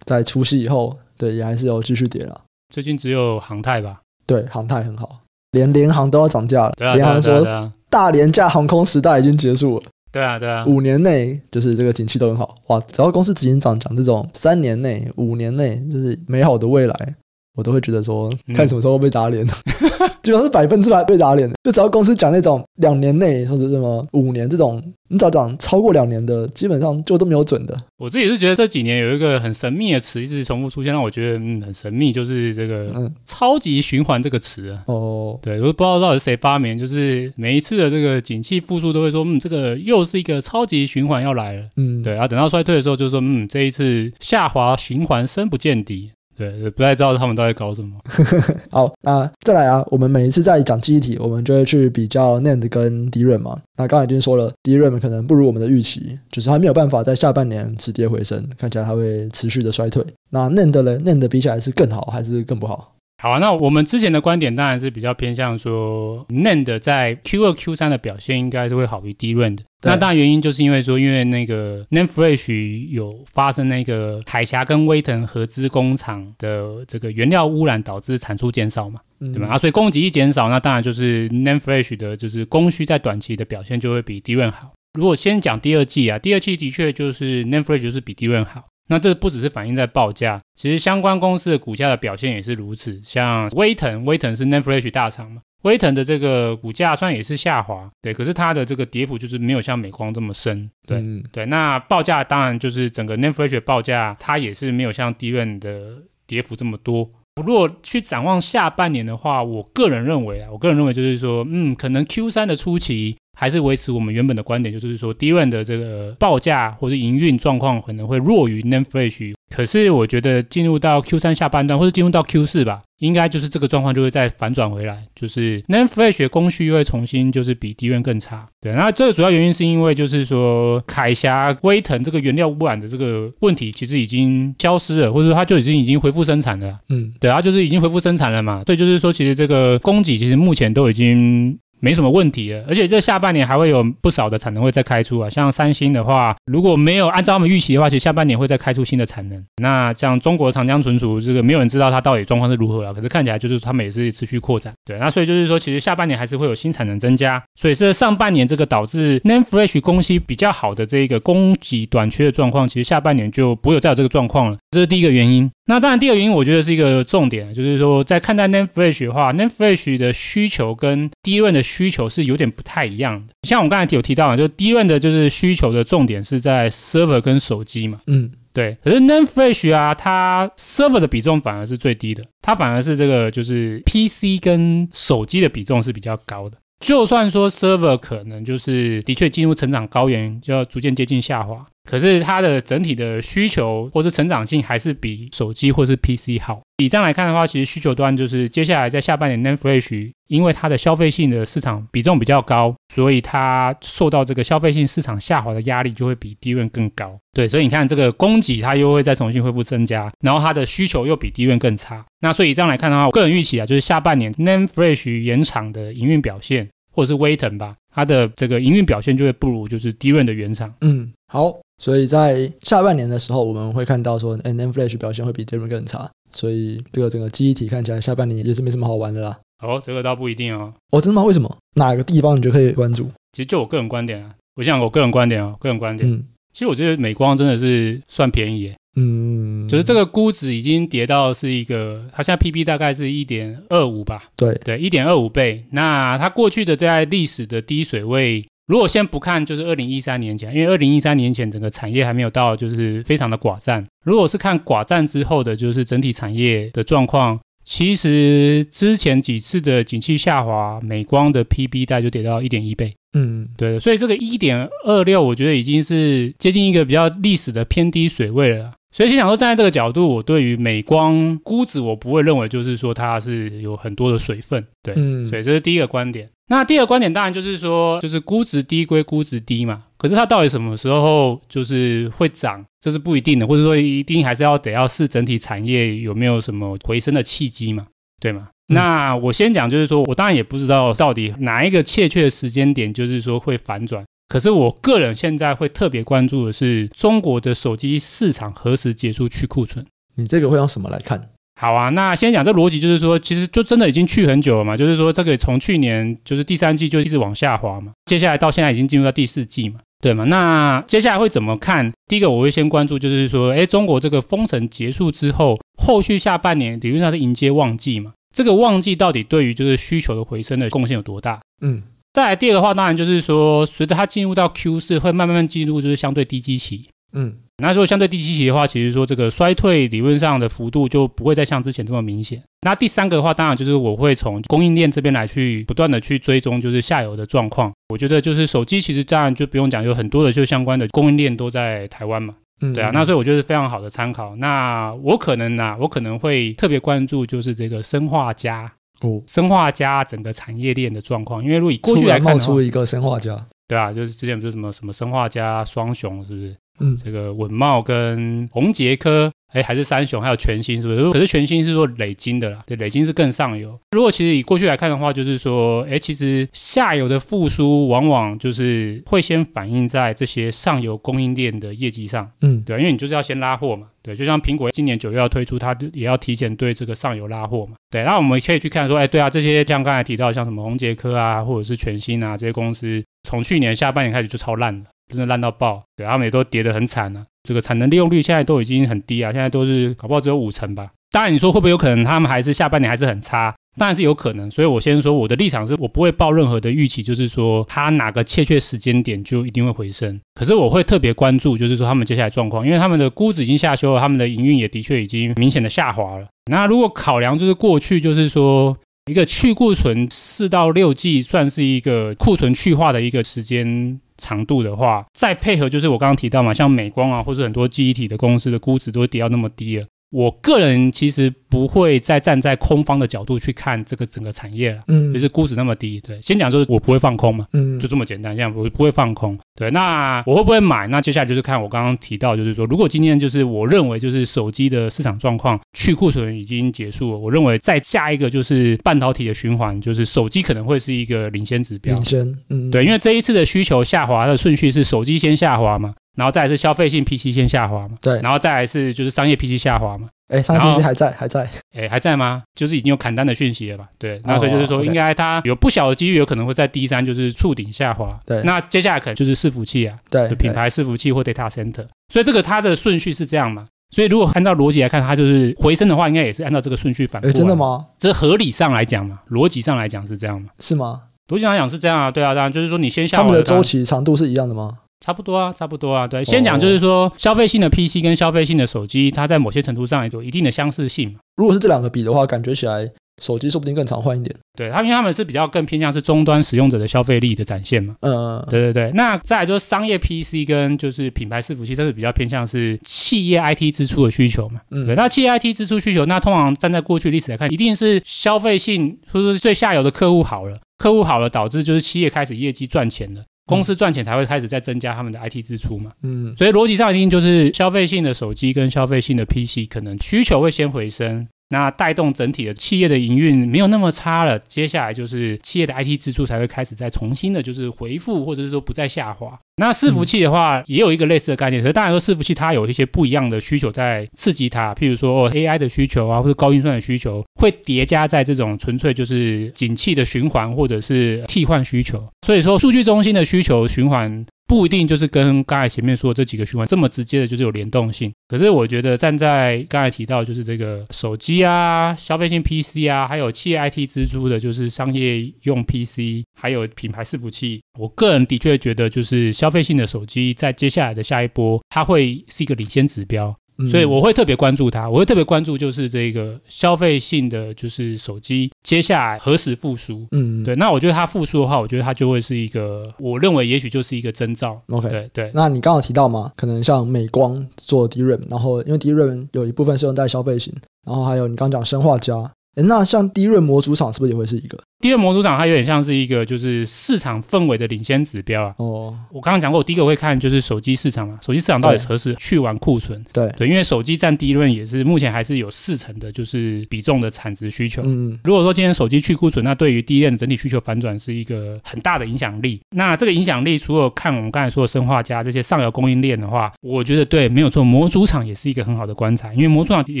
[SPEAKER 1] 在除夕以后，对，也还是有继续跌了。
[SPEAKER 2] 最近只有航太吧？
[SPEAKER 1] 对，航太很好，连联航都要涨价了。
[SPEAKER 2] 对啊，
[SPEAKER 1] 联航说大廉价航空时代已经结束了。
[SPEAKER 2] 对啊，对啊，
[SPEAKER 1] 五年内就是这个景气都很好哇！只要公司执行长讲这种三年内、五年内就是美好的未来。我都会觉得说，看什么时候被打脸，嗯、基本上是百分之百被打脸。就只要公司讲那种两年内或者什么五年这种，你只要讲超过两年的，基本上就都没有准的。
[SPEAKER 2] 我自己是觉得这几年有一个很神秘的词一直重复出现，让我觉得嗯很神秘，就是这个嗯超级循环这个词
[SPEAKER 1] 哦，
[SPEAKER 2] 对，我都不知道到底是谁发明，就是每一次的这个景气复苏都会说，嗯，这个又是一个超级循环要来了。嗯，对，然后等到衰退的时候就说，嗯，这一次下滑循环深不见底。对，不太知道他们到底搞什么。
[SPEAKER 1] 好，那再来啊，我们每一次在讲记忆体，我们就会去比较 NAND 跟 DRAM 嘛。那刚才已经说了，DRAM 可能不如我们的预期，只是还没有办法在下半年止跌回升，看起来它会持续的衰退。那 NAND 呢？NAND 比起来是更好还是更不好？
[SPEAKER 2] 好啊，那我们之前的观点当然是比较偏向说，NAND 在 Q 二、Q 三的表现应该是会好于 DRAM 的。那当然原因就是因为说，因为那个 NAND Flash 有发生那个海峡跟威腾合资工厂的这个原料污染，导致产出减少嘛，对吧？啊，所以供给一减少，那当然就是 NAND Flash 的就是供需在短期的表现就会比 DRAM 好。如果先讲第二季啊，第二季的确就是 NAND Flash 就是比 DRAM 好。那这不只是反映在报价，其实相关公司的股价的表现也是如此。像威腾，威腾是 NAND Flash 大厂嘛，威腾的这个股价虽然也是下滑，对，可是它的这个跌幅就是没有像美光这么深，对、嗯、对。那报价当然就是整个 NAND Flash 报价，它也是没有像 DRAM 的跌幅这么多。如果去展望下半年的话，我个人认为啊，我个人认为就是说，嗯，可能 Q 三的初期。还是维持我们原本的观点，就是说 d r a n 的这个报价或者营运状况可能会弱于 NAND Flash。可是我觉得进入到 Q 三下半段，或者进入到 Q 四吧，应该就是这个状况就会再反转回来，就是 NAND Flash 供需又会重新就是比 d r a n 更差。对，那这个主要原因是因为就是说，凯霞、威腾这个原料污染的这个问题其实已经消失了，或者说它就已经已经恢复生产了。嗯，对，它就是已经恢复生产了嘛。所以就是说，其实这个供给其实目前都已经。没什么问题了，而且这下半年还会有不少的产能会再开出啊。像三星的话，如果没有按照他们预期的话，其实下半年会再开出新的产能。那像中国长江存储这个，没有人知道它到底状况是如何了。可是看起来就是他们也是持续扩展。对，那所以就是说，其实下半年还是会有新产能增加。所以是上半年这个导致 NAND Flash 供需比较好的这一个供给短缺的状况，其实下半年就不会有再有这个状况了。这是第一个原因。那当然，第二个原因我觉得是一个重点，就是说在看待 Name Flash 的话，Name Flash 的需求跟 DRAM 的需求是有点。不太一样的，像我刚才有提到的，就 DRAM 的就是需求的重点是在 server 跟手机嘛，嗯，对。可是 Name Flash 啊，它 server 的比重反而是最低的，它反而是这个就是 PC 跟手机的比重是比较高的。就算说 server 可能就是的确进入成长高原，就要逐渐接近下滑，可是它的整体的需求或是成长性还是比手机或是 PC 好。以这样来看的话，其实需求端就是接下来在下半年 NAND Flash，因为它的消费性的市场比重比较高，所以它受到这个消费性市场下滑的压力就会比 DRAM 更高。对，所以你看这个供给它又会再重新恢复增加，然后它的需求又比 DRAM 更差。那所以这样来看的话，我个人预期啊，就是下半年 NAND Flash 原厂的营运表现。或者是威腾吧，它的这个营运表现就会不如就是 DRAM 的原厂。
[SPEAKER 1] 嗯，好，所以在下半年的时候，我们会看到说，NAND Flash 表现会比 DRAM 更差，所以这个整个记忆体看起来下半年也是没什么好玩的啦。
[SPEAKER 2] 哦，这个倒不一定哦。
[SPEAKER 1] 哦，真的吗？为什么？哪个地方你就可以关注？
[SPEAKER 2] 其实就我个人观点啊，我想我个人观点哦，个人观点。嗯，其实我觉得美光真的是算便宜耶。嗯，就是这个估值已经跌到是一个，它现在 P/B 大概是一点二五吧？
[SPEAKER 1] 对
[SPEAKER 2] 对，一点二五倍。那它过去的在历史的低水位，如果先不看，就是二零一三年前，因为二零一三年前整个产业还没有到，就是非常的寡占。如果是看寡占之后的，就是整体产业的状况，其实之前几次的景气下滑，美光的 P/B 大概就跌到一点一倍。嗯，对，所以这个一点二六，我觉得已经是接近一个比较历史的偏低水位了。所以先想说，站在这个角度，我对于美光估值，我不会认为就是说它是有很多的水分，对，嗯，所以这是第一个观点。那第二个观点当然就是说，就是估值低归估值低嘛，可是它到底什么时候就是会涨，这是不一定的，或者说一定还是要得要视整体产业有没有什么回升的契机嘛，对吗？嗯，那我先讲，就是说我当然也不知道到底哪一个确切的时间点，就是说会反转。可是我个人现在会特别关注的是中国的手机市场何时结束去库存？
[SPEAKER 1] 你这个会用什么来看？
[SPEAKER 2] 好啊，那先讲这逻辑，就是说其实就真的已经去很久了嘛，就是说这个从去年就是第三季就一直往下滑嘛，接下来到现在已经进入到第四季嘛，对吗？那接下来会怎么看？第一个我会先关注就是说，哎，中国这个封城结束之后，后续下半年理论上是迎接旺季嘛，这个旺季到底对于就是需求的回升的贡献有多大？嗯。再来第二个话，当然就是说，随着它进入到 Q 四，会慢慢进入就是相对低基期。嗯，那如果相对第七期的话，其实说这个衰退理论上的幅度就不会再像之前这么明显。那第三个的话，当然就是我会从供应链这边来去不断的去追踪，就是下游的状况。我觉得就是手机其实当然就不用讲，有很多的就相关的供应链都在台湾嘛。嗯，对啊，那所以我觉得是非常好的参考。那我可能呢、啊，我可能会特别关注就是这个生化家。哦，生化家整个产业链的状况，因为如果以过去来看，
[SPEAKER 1] 冒出一个生化家，
[SPEAKER 2] 对啊，就是之前不是什么什么生化家双雄，是不是？嗯，这个稳茂跟宏杰科。哎，还是三雄，还有全新，是不是？可是全新是说累金的啦，对，累金是更上游。如果其实以过去来看的话，就是说，哎，其实下游的复苏往往就是会先反映在这些上游供应链的业绩上，嗯，对，因为你就是要先拉货嘛，对，就像苹果今年九月要推出，它也要提前对这个上游拉货嘛，对。那我们可以去看说，哎，对啊，这些像刚才提到像什么宏杰科啊，或者是全新啊这些公司，从去年下半年开始就超烂了，真的烂到爆，对，他们也都跌得很惨啊。这个产能利用率现在都已经很低啊，现在都是搞不好只有五成吧。当然你说会不会有可能他们还是下半年还是很差？当然是有可能。所以我先说我的立场是我不会抱任何的预期，就是说它哪个确切时间点就一定会回升。可是我会特别关注，就是说他们接下来状况，因为他们的估值已经下修了，他们的营运也的确已经明显的下滑了。那如果考量就是过去就是说。一个去库存四到六季算是一个库存去化的一个时间长度的话，再配合就是我刚刚提到嘛，像美光啊，或者很多记忆体的公司的估值都会跌到那么低了。我个人其实不会再站在空方的角度去看这个整个产业了，嗯，就是估值那么低，对，先讲就是我不会放空嘛，嗯，就这么简单，这样我不会放空，对，那我会不会买？那接下来就是看我刚刚提到，就是说，如果今天就是我认为就是手机的市场状况去库存已经结束了，我认为再下一个就是半导体的循环，就是手机可能会是一个领先指标，
[SPEAKER 1] 领先，嗯，
[SPEAKER 2] 对，因为这一次的需求下滑的顺序是手机先下滑嘛。然后再来是消费性 PC 先下滑嘛，
[SPEAKER 1] 对，
[SPEAKER 2] 然后再来是就是商业 PC 下滑嘛，
[SPEAKER 1] 哎，商业 PC 还在还在，
[SPEAKER 2] 哎，还在吗？就是已经有砍单的讯息了吧？对，那所以就是说，应该它有不小的几率有可能会在 D 三就是触顶下滑，
[SPEAKER 1] 对，
[SPEAKER 2] 那接下来可能就是伺服器啊，
[SPEAKER 1] 对，
[SPEAKER 2] 品牌伺服器或 data center，所以这个它的顺序是这样嘛？所以如果按照逻辑来看，它就是回升的话，应该也是按照这个顺序反复。哎，
[SPEAKER 1] 真的吗？
[SPEAKER 2] 这合理上来讲嘛，逻辑上来讲是这样嘛？
[SPEAKER 1] 是吗？
[SPEAKER 2] 逻辑上来讲是这样啊，对啊，当然就是说你先下滑，
[SPEAKER 1] 他们的周期长度是一样的吗？
[SPEAKER 2] 差不多啊，差不多啊，对。先讲就是说，消费性的 PC 跟消费性的手机，它在某些程度上也有一定的相似性。
[SPEAKER 1] 如果是这两个比的话，感觉起来手机说不定更常换一点。
[SPEAKER 2] 对，他因为他们是比较更偏向是终端使用者的消费力的展现嘛。嗯，对对对。那再来就是商业 PC 跟就是品牌伺服器，这是比较偏向是企业 IT 支出的需求嘛。嗯，对。那企业 IT 支出需求，那通常站在过去历史来看，一定是消费性或者是最下游的客户好了，客户好了，导致就是企业开始业绩赚钱了。公司赚钱才会开始在增加他们的 IT 支出嘛，嗯，所以逻辑上一定就是消费性的手机跟消费性的 PC 可能需求会先回升。那带动整体的企业的营运没有那么差了，接下来就是企业的 IT 支出才会开始再重新的，就是回复或者是说不再下滑。那伺服器的话，也有一个类似的概念，可是当然说伺服器它有一些不一样的需求在刺激它，譬如说哦 AI 的需求啊，或者高运算的需求，会叠加在这种纯粹就是景气的循环或者是替换需求。所以说数据中心的需求循环。不一定就是跟刚才前面说的这几个循环这么直接的，就是有联动性。可是我觉得站在刚才提到就是这个手机啊、消费性 PC 啊，还有企业 IT 支出的，就是商业用 PC，还有品牌伺服器。我个人的确觉得，就是消费性的手机在接下来的下一波，它会是一个领先指标。所以我会特别关注它，我会特别关注就是这个消费性的就是手机接下来何时复苏？嗯，对。那我觉得它复苏的话，我觉得它就会是一个，我认为也许就是一个征兆。OK，对对。
[SPEAKER 1] 那你刚刚提到嘛，可能像美光做 DRAM，然后因为 DRAM 有一部分是用在消费型，然后还有你刚刚讲生化家。诶，那像 DRAM 模组厂是不是也会是一个
[SPEAKER 2] DRAM 模组长？它有点像是一个就是市场氛围的领先指标啊。哦，我刚刚讲过，我第一个会看就是手机市场嘛，手机市场到底何时去完库存？
[SPEAKER 1] 对
[SPEAKER 2] 对，因为手机占 DRAM 也是目前还是有四成的，就是比重的产值需求。嗯，如果说今天手机去库存，那对于 DRAM 的整体需求反转是一个很大的影响力。那这个影响力，除了看我们刚才说的生化家这些上游供应链的话，我觉得对，没有错，模组厂也是一个很好的观察，因为模组厂理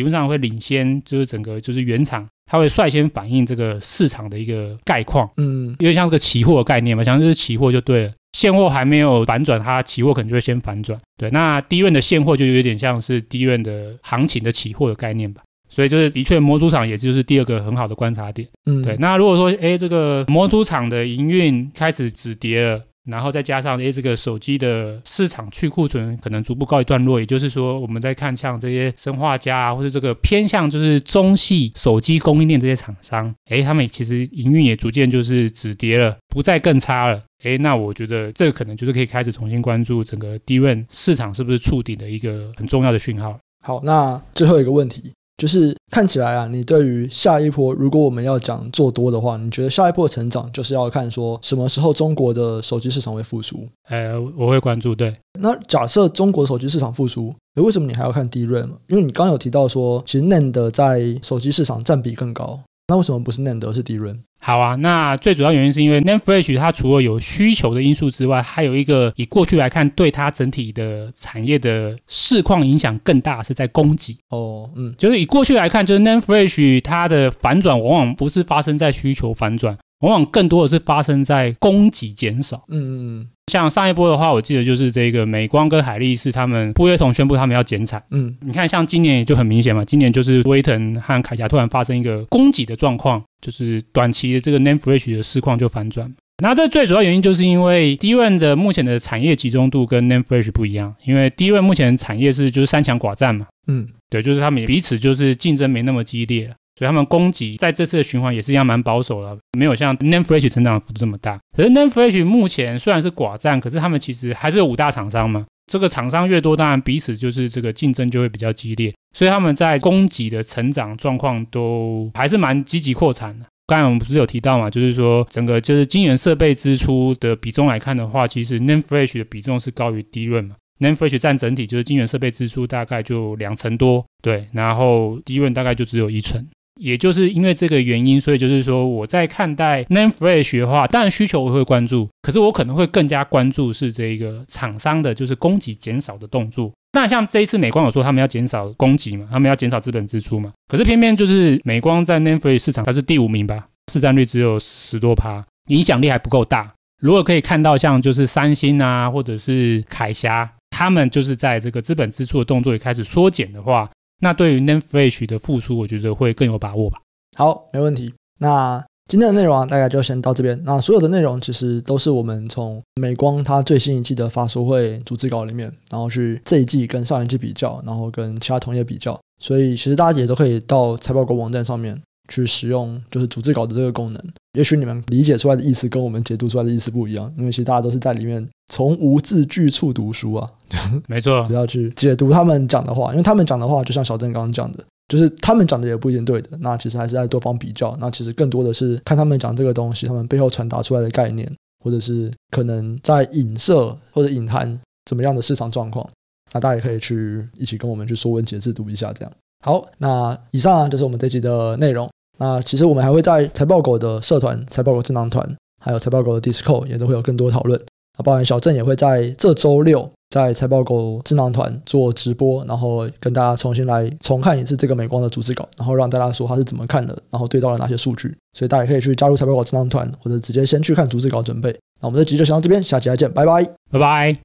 [SPEAKER 2] 论上会领先，就是整个就是原厂。它会率先反映这个市场的一个概况，嗯，因为像这个期货的概念嘛，像是期货就对了，现货还没有反转，它期货可能就会先反转，对，那 DRAM 的现货就有点像是 DRAM 的行情的期货的概念吧，所以就是的确模组厂也就是第二个很好的观察点，嗯，对，那如果说哎这个模组厂的营运开始止跌了。然后再加上诶，这个手机的市场去库存可能逐步告一段落，也就是说，我们在看像这些生化家啊，或者这个偏向就是中系手机供应链这些厂商，诶，他们其实营运也逐渐就是止跌了，不再更差了。诶，那我觉得这个可能就是可以开始重新关注整个 DRAM 市场是不是触底的一个很重要的讯号。
[SPEAKER 1] 好，那最后一个问题。就是看起来啊，你对于下一波，如果我们要讲做多的话，你觉得下一波成长就是要看说什么时候中国的手机市场会复苏？
[SPEAKER 2] 呃，我会关注。对，
[SPEAKER 1] 那假设中国手机市场复苏，诶，为什么你还要看 DRAM？因为你刚刚有提到说，其实 NAND 在手机市场占比更高。那为什么不是 NAND 而是 DRAM？
[SPEAKER 2] 好啊，那最主要原因是因为 NAND Flash 它除了有需求的因素之外，还有一个以过去来看，对它整体的产业的市况影响更大，是在供给。哦，嗯，就是以过去来看，就是 NAND Flash 它的反转往往不是发生在需求反转，往往更多的是发生在供给减少。嗯嗯嗯。像上一波的话，我记得就是这个美光跟海力士他们不约同宣布他们要减产。嗯，你看像今年也就很明显嘛，今年就是威腾和铠侠突然发生一个供给的状况，就是短期的这个 NAND Flash 的市况就反转。那这最主要原因就是因为 DRAM 的目前的产业集中度跟 NAND Flash 不一样，因为 DRAM 目前产业是就是三强寡占嘛，
[SPEAKER 1] 嗯，
[SPEAKER 2] 对，就是他们彼此就是竞争没那么激烈，所以他们供给在这次的循环也是一样蛮保守的，没有像 NAND Flash 成长幅度这么大。可是 NAND Flash 目前虽然是寡占，可是他们其实还是有五大厂商嘛，这个厂商越多，当然彼此就是这个竞争就会比较激烈，所以他们在供给的成长状况都还是蛮积极扩产的。刚才我们不是有提到嘛，就是说整个就是晶圆设备支出的比重来看的话，其实 NAND Flash 的比重是高于 DRAM 嘛。NAND Flash 占整体就是晶圆设备支出大概就两成多，对，然后 DRAM 大概就只有一成。也就是因为这个原因，所以就是说我在看待 NAND Flash 的话，当然需求我会关注，可是我可能会更加关注是这个厂商的就是供给减少的动作。那像这一次美光有说他们要减少供给嘛，他们要减少资本支出嘛，可是偏偏就是美光在 NAND Flash 市场它是第五名吧，市占率只有十多趴，影响力还不够大。如果可以看到像就是三星啊，或者是凯霞，他们就是在这个资本支出的动作也开始缩减的话，那对于 Name Flash 的复苏，我觉得会更有把握吧。
[SPEAKER 1] 好，没问题。那今天的内容啊，大概就先到这边。那所有的内容其实都是我们从美光它最新一季的发说会组织稿里面，然后去这一季跟上一季比较，然后跟其他同业比较。所以其实大家也都可以到财报狗网站上面去使用，就是组织稿的这个功能。也许你们理解出来的意思跟我们解读出来的意思不一样，因为其实大家都是在里面从无字句处读书啊。
[SPEAKER 2] 没错，
[SPEAKER 1] 不要去解读他们讲的话，因为他们讲的话就像小郑刚刚讲的。就是他们讲的也不一定对的，那其实还是在多方比较。那其实更多的是看他们讲这个东西，他们背后传达出来的概念，或者是可能在影射或者隐含怎么样的市场状况。那大家也可以去一起跟我们去说文解字读一下，这样。好，那以上啊就是我们这集的内容。那其实我们还会在财报狗的社团、财报狗智囊团，还有财报狗的 Discord 也都会有更多讨论。那包含小郑也会在这周六。在财报狗智囊团做直播，然后跟大家重新来重看一次这个美光的逐字稿，然后让大家说他是怎么看的，然后对照了哪些数据，所以大家也可以去加入财报狗智囊团，或者直接先去看逐字稿准备。那我们这集就先到这边，下期再见，拜拜，
[SPEAKER 2] 拜拜。